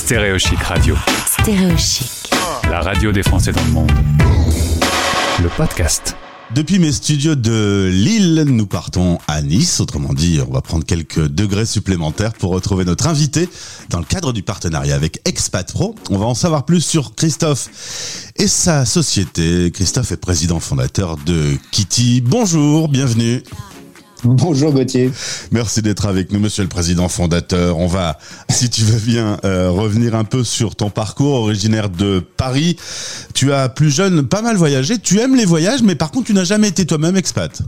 Stéréochic Radio. Stéréochic. La radio des Français dans le monde. Le podcast. Depuis mes studios de Lille, nous partons à Nice. Autrement dit, on va prendre quelques degrés supplémentaires pour retrouver notre invité dans le cadre du partenariat avec Expat Pro. On va en savoir plus sur Christophe et sa société. Christophe est président fondateur de Kitty. Bonjour, bienvenue. Bonjour Gauthier. Merci d'être avec nous, Monsieur le Président fondateur. On va, si tu veux bien, euh, revenir un peu sur ton parcours originaire de Paris. Tu as plus jeune pas mal voyagé. Tu aimes les voyages, mais par contre, tu n'as jamais été toi-même expat.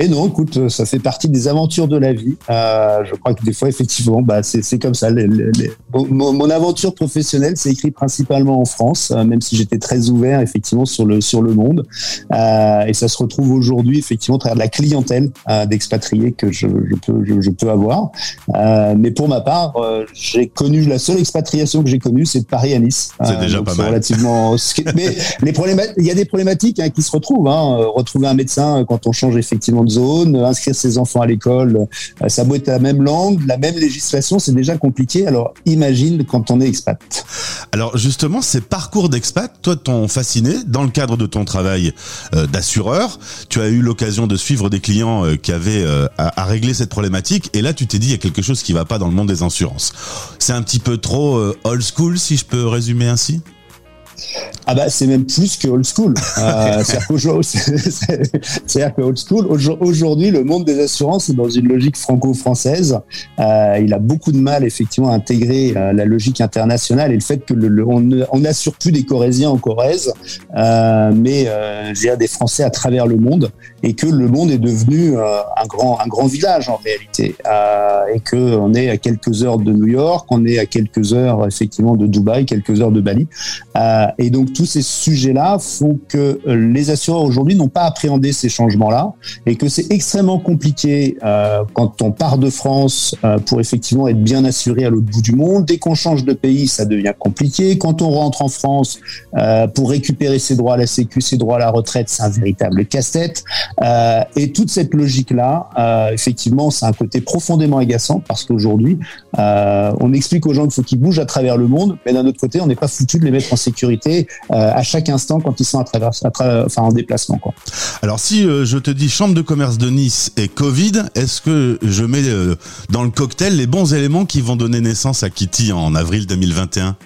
Et non, écoute, euh, ça fait partie des aventures de la vie. Euh, je crois que des fois, effectivement, bah, c'est comme ça. Les, les, mon, mon, aventure professionnelle s'est écrite principalement en France, euh, même si j'étais très ouvert, effectivement, sur le, sur le monde. Euh, et ça se retrouve aujourd'hui, effectivement, à travers de la clientèle d'expatriés que je, je peux, je, je, peux avoir. Mais pour ma part, j'ai connu, la seule expatriation que j'ai connue, c'est de Paris à Nice. C'est déjà pas mal. Relativement... mais les il y a des problématiques hein, qui se retrouvent. Hein. Retrouver un médecin quand on change effectivement zone, inscrire ses enfants à l'école, euh, ça doit être la même langue, la même législation, c'est déjà compliqué. Alors imagine quand on est expat. Alors justement, ces parcours d'expat, toi, t'ont fasciné dans le cadre de ton travail euh, d'assureur. Tu as eu l'occasion de suivre des clients euh, qui avaient à, à, régler cette problématique, et là, tu t'es dit il y a quelque chose qui va pas dans le monde des assurances. C'est un petit peu trop old school, si je peux résumer ainsi? Ah bah c'est même plus que old school. Euh, C'est-à-dire que old school, aujourd'hui, le monde des assurances est dans une logique franco-française. Euh, il a beaucoup de mal effectivement à intégrer euh, la logique internationale et le fait que le, on n'assure plus des Corésiens en Corrèze, mais des Français à travers le monde et que le monde est devenu un grand un grand village en réalité et que on est à quelques heures de New York, on est à quelques heures effectivement de Dubaï, quelques heures de Bali. Et donc tous ces sujets-là font que euh, les assureurs aujourd'hui n'ont pas appréhendé ces changements-là et que c'est extrêmement compliqué euh, quand on part de France euh, pour effectivement être bien assuré à l'autre bout du monde. Dès qu'on change de pays, ça devient compliqué. Quand on rentre en France pour récupérer ses droits à la Sécu, ses droits à la retraite, c'est un véritable casse-tête. Et toute cette logique-là, effectivement, c'est un côté profondément agaçant parce qu'aujourd'hui, on explique aux gens qu'il faut qu'ils bougent à travers le monde, mais d'un autre côté, on n'est pas foutu de les mettre en sécurité à chaque instant quand ils sont à travers, à enfin, en déplacement. Quoi. Alors si euh, je te dis chambre de commerce de Nice et Covid, est-ce que je mets euh, dans le cocktail les bons éléments qui vont donner naissance à Kitty en avril 2021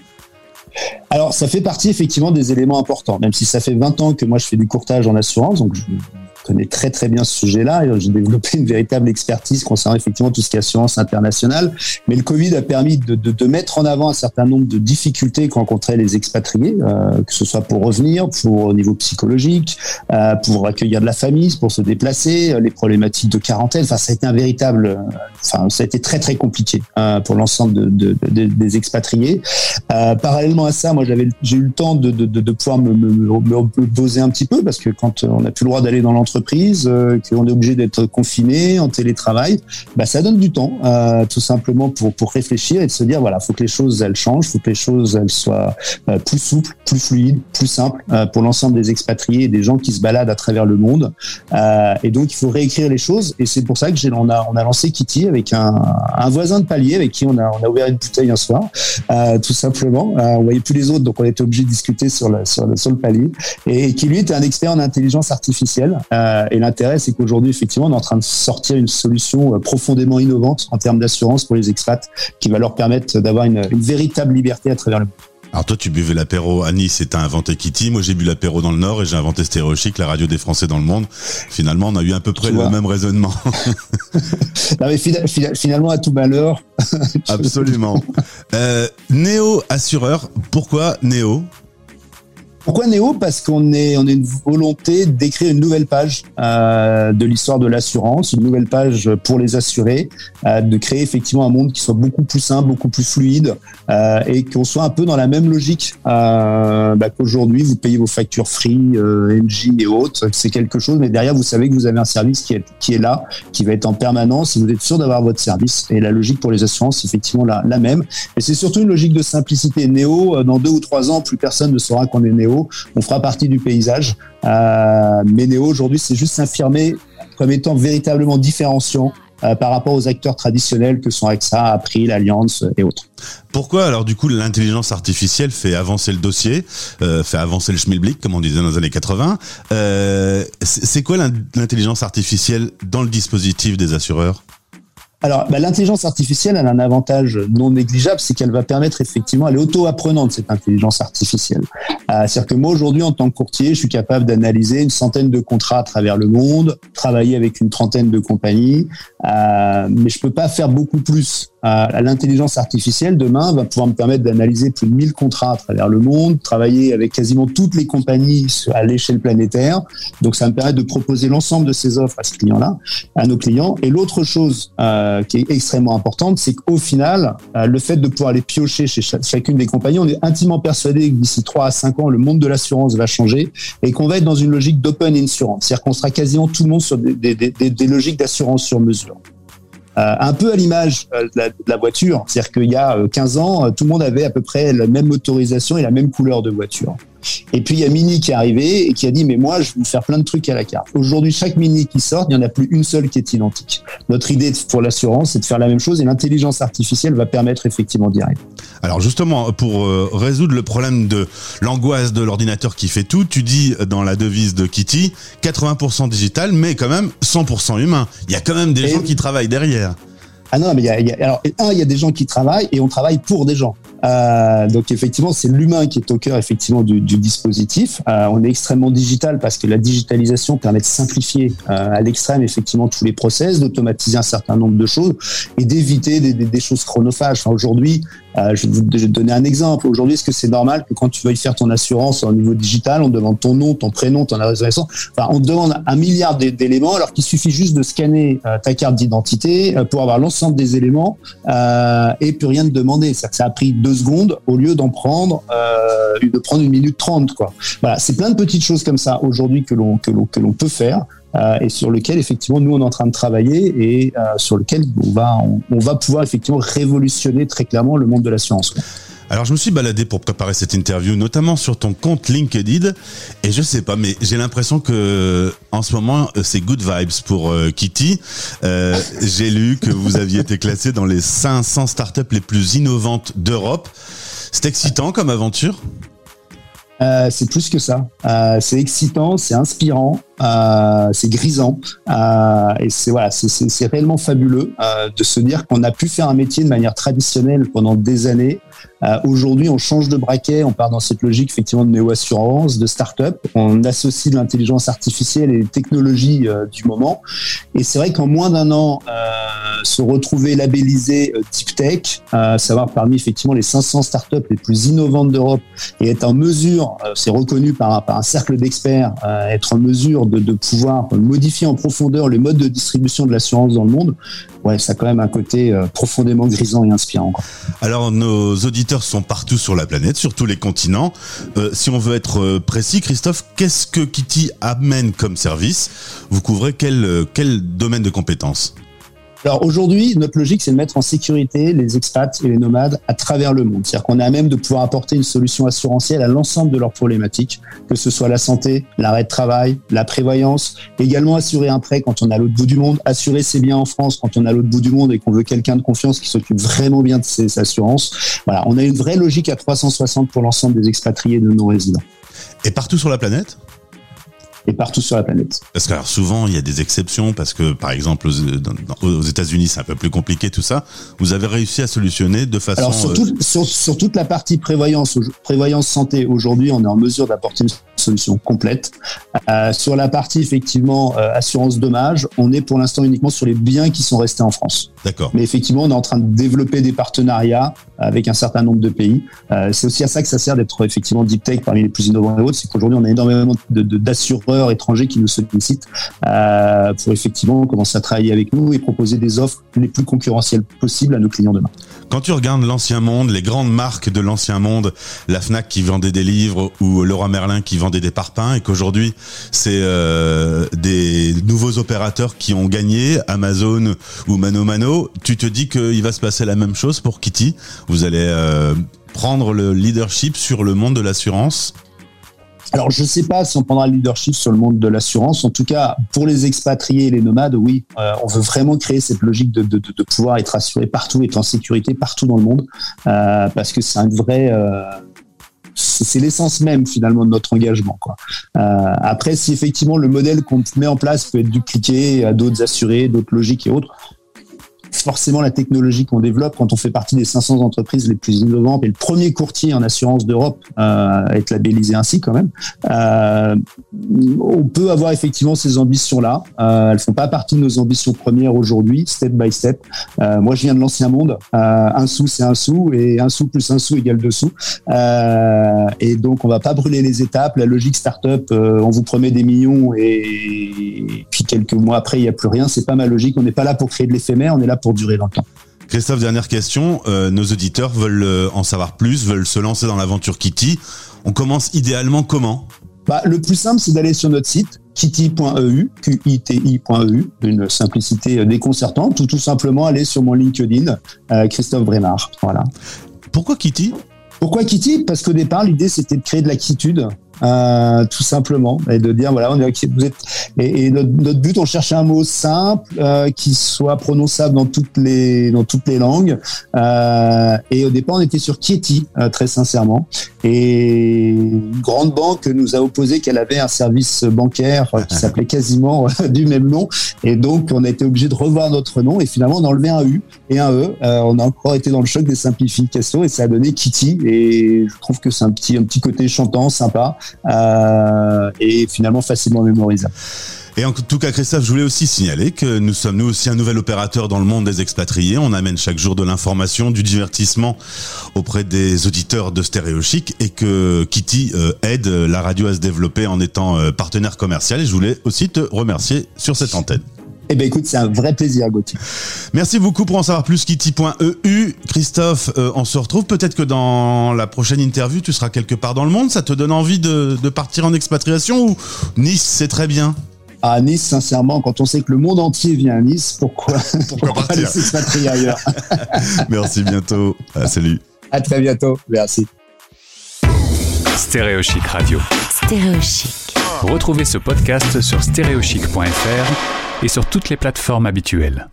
alors, ça fait partie effectivement des éléments importants, même si ça fait 20 ans que moi je fais du courtage en assurance, donc je, connais très très bien ce sujet-là. J'ai développé une véritable expertise concernant effectivement tout ce qui est assurance internationale. Mais le Covid a permis de, mettre en avant un certain nombre de difficultés que rencontraient les expatriés, euh, que ce soit pour revenir, pour au niveau psychologique, euh, pour accueillir de la famille, pour se déplacer, euh, les problématiques de quarantaine. Enfin, ça a été un véritable, enfin, ça a été très très compliqué pour l'ensemble de, de, des expatriés. Parallèlement à ça, moi, j'avais, j'ai eu le temps de, de pouvoir me, me, me, poser un petit peu parce que quand on n'a plus le droit d'aller dans l'entreprise euh, qu'on est obligé d'être confiné en télétravail, bah, ça donne du temps, euh, tout simplement pour, pour réfléchir et de se dire, voilà, faut que les choses, elles changent, faut que les choses, elles soient euh, plus souples, plus fluides, plus simples pour l'ensemble des expatriés et des gens qui se baladent à travers le monde. Et donc, il faut réécrire les choses. Et c'est pour ça que j'ai, on a, on a lancé Kitty avec un, un voisin de palier avec qui on a, on a ouvert une bouteille un soir, tout simplement. on voyait plus les autres, donc on était obligé de discuter sur le, sur le, palier. Et, qui lui était un expert en intelligence artificielle. Et l'intérêt, c'est qu'aujourd'hui, effectivement, on est en train de sortir une solution euh, profondément innovante en termes d'assurance pour les expats qui va leur permettre d'avoir une, une véritable liberté à travers le monde. Alors toi, tu buvais l'apéro à Nice et t'as inventé Kitty. Moi, j'ai bu l'apéro dans le Nord et j'ai inventé Stéréochic, la radio des Français dans le monde. Finalement, on a eu à peu près le même raisonnement. non, mais finalement, à tout malheur. Absolument. Euh, Néo assureur. Pourquoi Néo? Pourquoi Néo? Parce qu'on est on a une volonté d'écrire une nouvelle page euh, de l'histoire de l'assurance, une nouvelle page pour les assurés, euh, de créer effectivement un monde qui soit beaucoup plus simple, beaucoup plus fluide euh, et qu'on soit un peu dans la même logique euh, bah, qu'aujourd'hui vous payez vos factures free, euh, NG et autres, c'est quelque chose, mais derrière vous savez que vous avez un service qui est qui est là, qui va être en permanence et vous êtes sûr d'avoir votre service. Et la logique pour les assurances, c'est effectivement la, la même. Et c'est surtout une logique de simplicité. Néo, euh, dans deux ou trois ans, plus personne ne saura qu'on est Néo on fera partie du paysage. Euh, mais Néo aujourd'hui, c'est juste s'affirmer comme étant véritablement différenciant par rapport aux acteurs traditionnels que sont AXA, April, Allianz et autres. Pourquoi alors du coup l'intelligence artificielle fait avancer le dossier, fait avancer le schmilblick comme on disait dans les années 80 C'est quoi l'intelligence artificielle dans le dispositif des assureurs? Alors, bah, l'intelligence artificielle, elle a un avantage non négligeable, c'est qu'elle va permettre effectivement, elle est auto-apprenante, cette intelligence artificielle. Euh, C'est-à-dire que moi, aujourd'hui, en tant que courtier, je suis capable d'analyser une centaine de contrats à travers le monde, travailler avec une trentaine de compagnies, euh, mais je peux pas faire beaucoup plus. Euh, L'intelligence artificielle, demain, va pouvoir me permettre d'analyser plus de 1000 contrats à travers le monde, travailler avec quasiment toutes les compagnies à l'échelle planétaire. Donc, ça me permet de proposer l'ensemble de ces offres à ce client-là, à nos clients. Et l'autre chose... euh, qui est extrêmement importante, c'est qu'au final, euh, le fait de pouvoir les piocher chez chacune des compagnies, on est intimement persuadé que d'ici 3 à 5 ans, le monde de l'assurance va changer et qu'on va être dans une logique d'open insurance. C'est-à-dire qu'on sera quasiment tout le monde sur des logiques d'assurance sur mesure. Euh, un peu à l'image de, de, la voiture, c'est-à-dire qu'il y a 15 ans, tout le monde avait à peu près la même motorisation et la même couleur de voiture. Et puis il y a Mini qui est arrivé et qui a dit mais moi je vais faire plein de trucs à la carte. Aujourd'hui chaque Mini qui sort, il n'y en a plus une seule qui est identique. Notre idée pour l'assurance c'est de faire la même chose et l'intelligence artificielle va permettre effectivement d'y arriver. Alors justement pour euh, résoudre le problème de l'angoisse de l'ordinateur qui fait tout, tu dis dans la devise de Kitty 80% digital mais quand même 100% humain. Il y a quand même des gens qui travaillent derrière. Ah non, mais il y a, il y a, alors un, il y a des gens qui travaillent et on travaille pour des gens. Euh, donc effectivement, c'est l'humain qui est au cœur effectivement du, dispositif. Euh, on est extrêmement digital parce que la digitalisation permet de simplifier euh, à l'extrême effectivement tous les process, d'automatiser un certain nombre de choses et d'éviter des, choses chronophages. Aujourd'hui, je vais vous donner un exemple. Aujourd'hui, est-ce que c'est normal que quand tu veuilles faire ton assurance au niveau digital, on demande ton nom, ton prénom, ton adresse enfin, on te demande un milliard d'éléments alors qu'il suffit juste de scanner ta carte d'identité pour avoir l'ensemble des éléments et plus rien de demander. Ça a pris deux secondes au lieu d'en prendre, de prendre une minute trente, quoi. Voilà, c'est plein de petites choses comme ça aujourd'hui que l'on que l'on que l'on peut faire. Euh, et sur lequel effectivement nous on est en train de travailler et euh, sur lequel on va on, on, va pouvoir effectivement révolutionner très clairement le monde de l'assurance. Alors je me suis baladé pour préparer cette interview, notamment sur ton compte LinkedIn, et je sais pas, mais j'ai l'impression que en ce moment c'est good vibes pour euh, Kitty. Euh, j'ai lu que vous aviez été classé dans les 500 startups les plus innovantes d'Europe. C'est excitant comme aventure? Euh, c'est plus que ça. Euh, c'est excitant, c'est inspirant, euh, c'est grisant, euh, et c'est voilà, c'est réellement fabuleux euh, de se dire qu'on a pu faire un métier de manière traditionnelle pendant des années. Aujourd'hui, on change de braquet, on part dans cette logique effectivement de néo-assurance, de start-up. On associe l'intelligence artificielle et les technologies du moment. Et c'est vrai qu'en moins d'un an, se retrouver labellisé Deep Tech, savoir parmi effectivement les 500 startups les plus innovantes d'Europe, et être en mesure, c'est reconnu par, un cercle d'experts, être en mesure de, pouvoir modifier en profondeur le mode de distribution de l'assurance dans le monde, ouais, ça a quand même un côté euh, profondément grisant et inspirant. Alors, nos auditeurs sont partout sur la planète, sur tous les continents. Euh, si on veut être euh, précis, Christophe, qu'est-ce que Kitty amène comme service? Vous couvrez quel, euh, quel domaine de compétences? Alors aujourd'hui, notre logique, c'est de mettre en sécurité les expats et les nomades à travers le monde. C'est-à-dire qu'on est à même de pouvoir apporter une solution assurantielle à l'ensemble de leurs problématiques, que ce soit la santé, l'arrêt de travail, la prévoyance, également assurer un prêt quand on est à l'autre bout du monde, assurer ses biens en France quand on est à l'autre bout du monde et qu'on veut quelqu'un de confiance qui s'occupe vraiment bien de ses assurances. Voilà, on a une vraie logique à 360 pour l'ensemble des expatriés de nos résidents. Et partout sur la planète et partout sur la planète. Parce que alors souvent il y a des exceptions parce que par exemple aux, aux États-Unis c'est un peu plus compliqué tout ça. Vous avez réussi à solutionner de façon alors sur, euh... tout, sur, sur, toute la partie prévoyance prévoyance santé aujourd'hui on est en mesure d'apporter une solution complète. Euh, sur la partie effectivement euh, assurance dommage, on est pour l'instant uniquement sur les biens qui sont restés en France. D'accord. Mais effectivement, on est en train de développer des partenariats avec un certain nombre de pays. Euh, c'est aussi à ça que ça sert d'être effectivement deep tech parmi les plus innovants et autres. C'est qu'aujourd'hui, on a énormément d'assureurs de, de, étrangers qui nous sollicitent euh, pour effectivement commencer à travailler avec nous et proposer des offres les plus concurrentielles possibles à nos clients demain. Quand tu regardes l'ancien monde, les grandes marques de l'ancien monde, la Fnac qui vendait des livres ou Leroy Merlin qui vendait des parpaings et qu'aujourd'hui c'est euh, des nouveaux opérateurs qui ont gagné, Amazon ou Mano Mano, tu te dis qu'il va se passer la même chose pour Kitty Vous allez euh, prendre le leadership sur le monde de l'assurance alors, je ne sais pas si on prendra le leadership sur le monde de l'assurance. En tout cas, pour les expatriés et les nomades, oui, euh, on veut vraiment créer cette logique de, pouvoir être assuré partout, être en sécurité partout dans le monde, euh, parce que c'est un vrai, c'est l'essence même finalement de notre engagement. Après, si effectivement le modèle qu'on met en place peut être dupliqué à d'autres assurés, d'autres logiques et autres, forcément la technologie qu'on développe quand on fait partie des 500 entreprises les plus innovantes et le premier courtier en assurance d'Europe euh, à être labellisé ainsi quand même. Euh, on peut avoir effectivement ces ambitions-là. Euh, elles font pas partie de nos ambitions premières aujourd'hui, step by step. Euh, moi, je viens de l'ancien monde. Euh, un sou, c'est un sou, et un sou plus un sou égale deux sous. Euh, et donc, on va pas brûler les étapes. La logique startup, on vous promet des millions et, puis quelques mois après, il n'y a plus rien. C'est pas ma logique. On n'est pas là pour créer de l'éphémère. On est là pour durer. Christophe, dernière question. Euh, nos auditeurs veulent euh, en savoir plus, veulent se lancer dans l'aventure Kitty. On commence idéalement comment? Bah, Le plus simple, c'est d'aller sur notre site kitty.eu, Q-I-T-I.eu, une simplicité euh, déconcertante, ou tout simplement aller sur mon LinkedIn, Christophe Brémard. Voilà. Pourquoi Kitty? Pourquoi Kitty? Parce qu'au départ, l'idée c'était de créer de la quiétude euh, tout simplement, et de dire voilà, on est, vous êtes, et, notre, but, on cherchait un mot simple euh, qui soit prononçable dans toutes les dans toutes les langues. Euh, et au départ, on était sur Kieti, très sincèrement, et une grande banque nous a opposé qu'elle avait un service bancaire qui s'appelait quasiment du même nom, et donc on a été obligé de revoir notre nom et finalement on a enlevé un U et un E. on a encore été dans le choc des simplifications et ça a donné Kitty. Et je trouve que c'est un petit un petit côté chantant, sympa. Euh, et finalement facilement mémorisable. Et en tout cas, Christophe, je voulais aussi signaler que nous sommes nous aussi un nouvel opérateur dans le monde des expatriés. On amène chaque jour de l'information, du divertissement auprès des auditeurs de Stéréo Chic et que Kitty euh, aide la radio à se développer en étant euh, partenaire commercial. Et je voulais aussi te remercier sur cette antenne. Eh bien, écoute, c'est un vrai plaisir, Gauthier. Merci beaucoup pour en savoir plus, kitty.eu. Christophe, euh, on se retrouve peut-être que dans la prochaine interview, tu seras quelque part dans le monde. Ça te donne envie de, partir en expatriation ou Nice, c'est très bien? À Nice, sincèrement, quand on sait que le monde entier vient à Nice, pourquoi, pourquoi, aller s'expatrier ailleurs? Merci, bientôt. Ah, salut. À très bientôt. Merci. Stéréochic Radio. Stéréochic. Retrouvez ce podcast sur stéréochic.fr et sur toutes les plateformes habituelles.